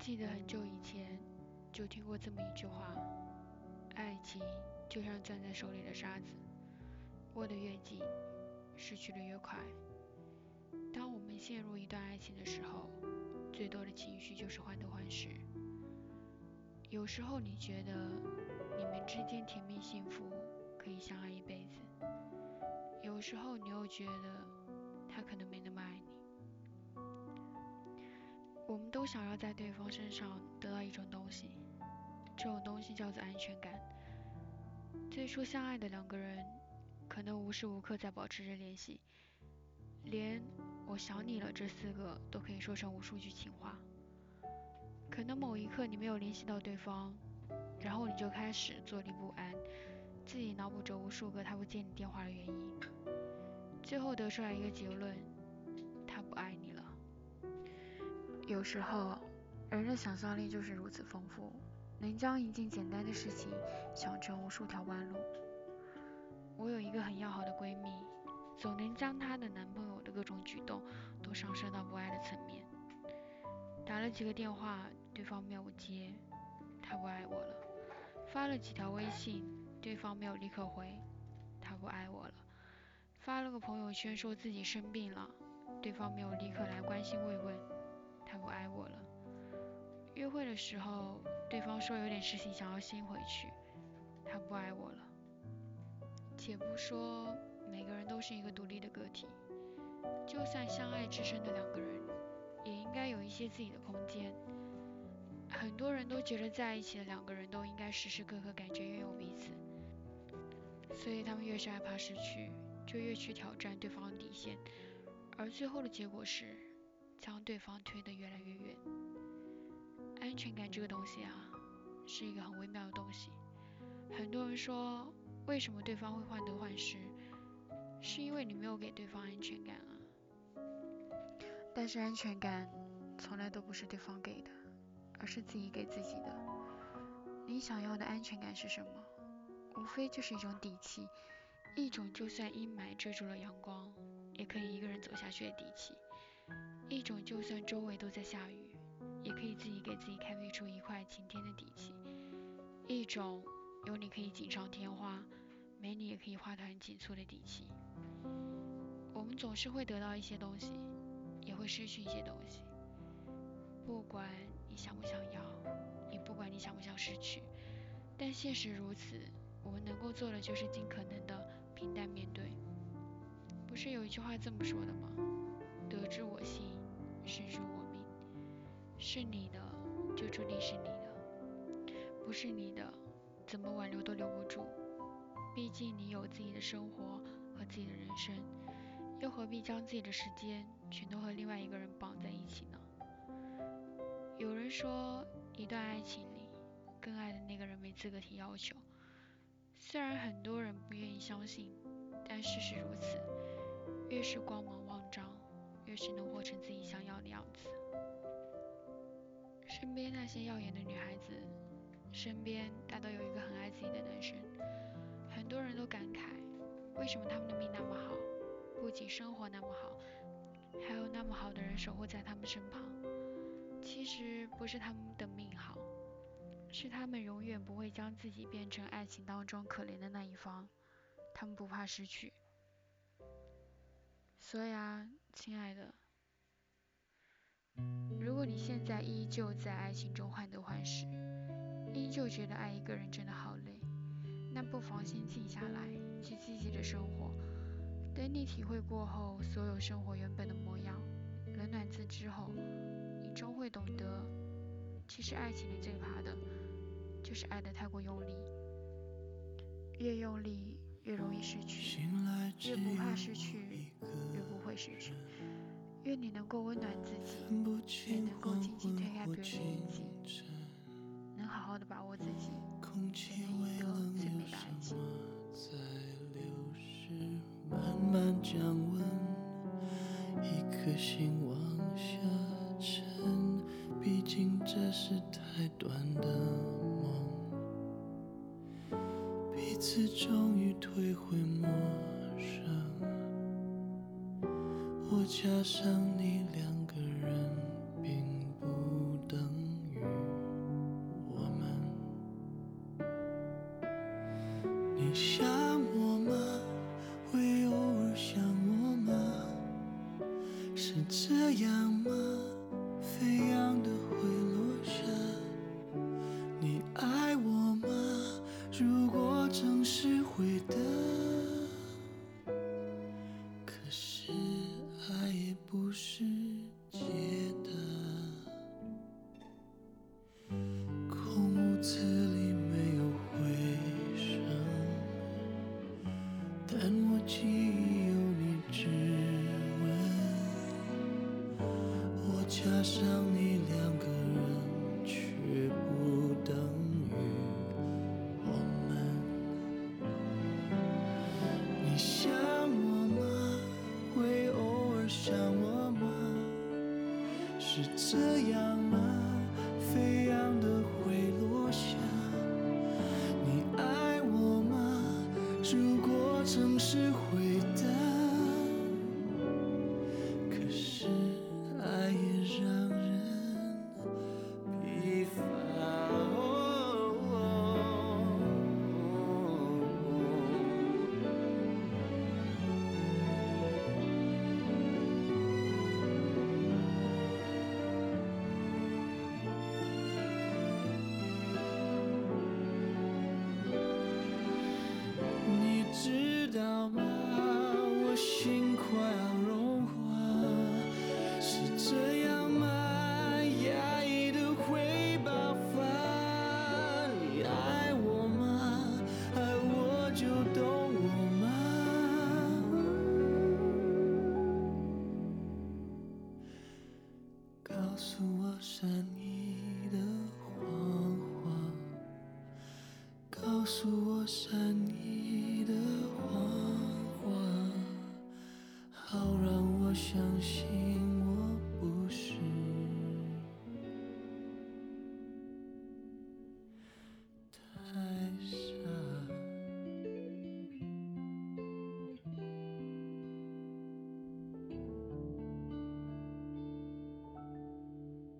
记得很久以前就听过这么一句话：爱情就像攥在手里的沙子，握得越紧，失去的越快。当我们陷入一段爱情的时候，最多的情绪就是患得患失。有时候你觉得你们之间甜蜜幸福，可以相爱一辈子；有时候你又觉得他可能没那么爱你。我们都想要在对方身上得到一种东西，这种东西叫做安全感。最初相爱的两个人，可能无时无刻在保持着联系，连“我想你了”这四个都可以说成无数句情话。可能某一刻你没有联系到对方，然后你就开始坐立不安，自己脑补着无数个他不接你电话的原因，最后得出来一个结论：他不爱你。有时候，人的想象力就是如此丰富，能将一件简单的事情想成无数条弯路。我有一个很要好的闺蜜，总能将她的男朋友的各种举动都上升到不爱的层面。打了几个电话，对方没有接，她不爱我了；发了几条微信，对方没有立刻回，她不爱我了；发了个朋友圈说自己生病了，对方没有立刻来关心慰问。他不爱我了。约会的时候，对方说有点事情想要先回去，他不爱我了。且不说每个人都是一个独立的个体，就算相爱至深的两个人，也应该有一些自己的空间。很多人都觉得在一起的两个人都应该时时刻刻感觉拥有彼此，所以他们越是害怕失去，就越去挑战对方的底线，而最后的结果是。将对方推得越来越远。安全感这个东西啊，是一个很微妙的东西。很多人说，为什么对方会患得患失，是因为你没有给对方安全感啊。但是安全感从来都不是对方给的，而是自己给自己的。你想要的安全感是什么？无非就是一种底气，一种就算阴霾遮住了阳光，也可以一个人走下去的底气。一种就算周围都在下雨，也可以自己给自己开辟出一块晴天的底气；一种有你可以锦上添花，没你也可以花团锦簇的底气。我们总是会得到一些东西，也会失去一些东西。不管你想不想要，也不管你想不想失去，但现实如此，我们能够做的就是尽可能的平淡面对。不是有一句话这么说的吗？得之我幸。失之我命，是你的就注定是你的，不是你的怎么挽留都留不住。毕竟你有自己的生活和自己的人生，又何必将自己的时间全都和另外一个人绑在一起呢？有人说，一段爱情里，更爱的那个人没资格提要求。虽然很多人不愿意相信，但事实如此。越是光芒。越是能活成自己想要的样子。身边那些耀眼的女孩子，身边大都有一个很爱自己的男生。很多人都感慨，为什么他们的命那么好？不仅生活那么好，还有那么好的人守护在他们身旁。其实不是他们的命好，是他们永远不会将自己变成爱情当中可怜的那一方。他们不怕失去。所以啊，亲爱的，如果你现在依旧在爱情中患得患失，依旧觉得爱一个人真的好累，那不妨先静下来，去积极的生活。等你体会过后，所有生活原本的模样，冷暖自知后，你终会懂得，其实爱情里最怕的，就是爱得太过用力，越用力越容易失去，越不怕失去。愿你能够温暖自己，也能够轻轻推开别人的眼睛，能好好的把握自己，选择一个最美的爱情。慢慢降温，一颗心往下沉。毕竟这是太短的梦，彼此终于退回加上你两个人并不等于我们。你想我吗？会偶尔想我吗？是真但我记忆有你指纹我加上你两个人却不等于我们。你想我吗？会偶尔想我吗？是这样吗？城市会诉我什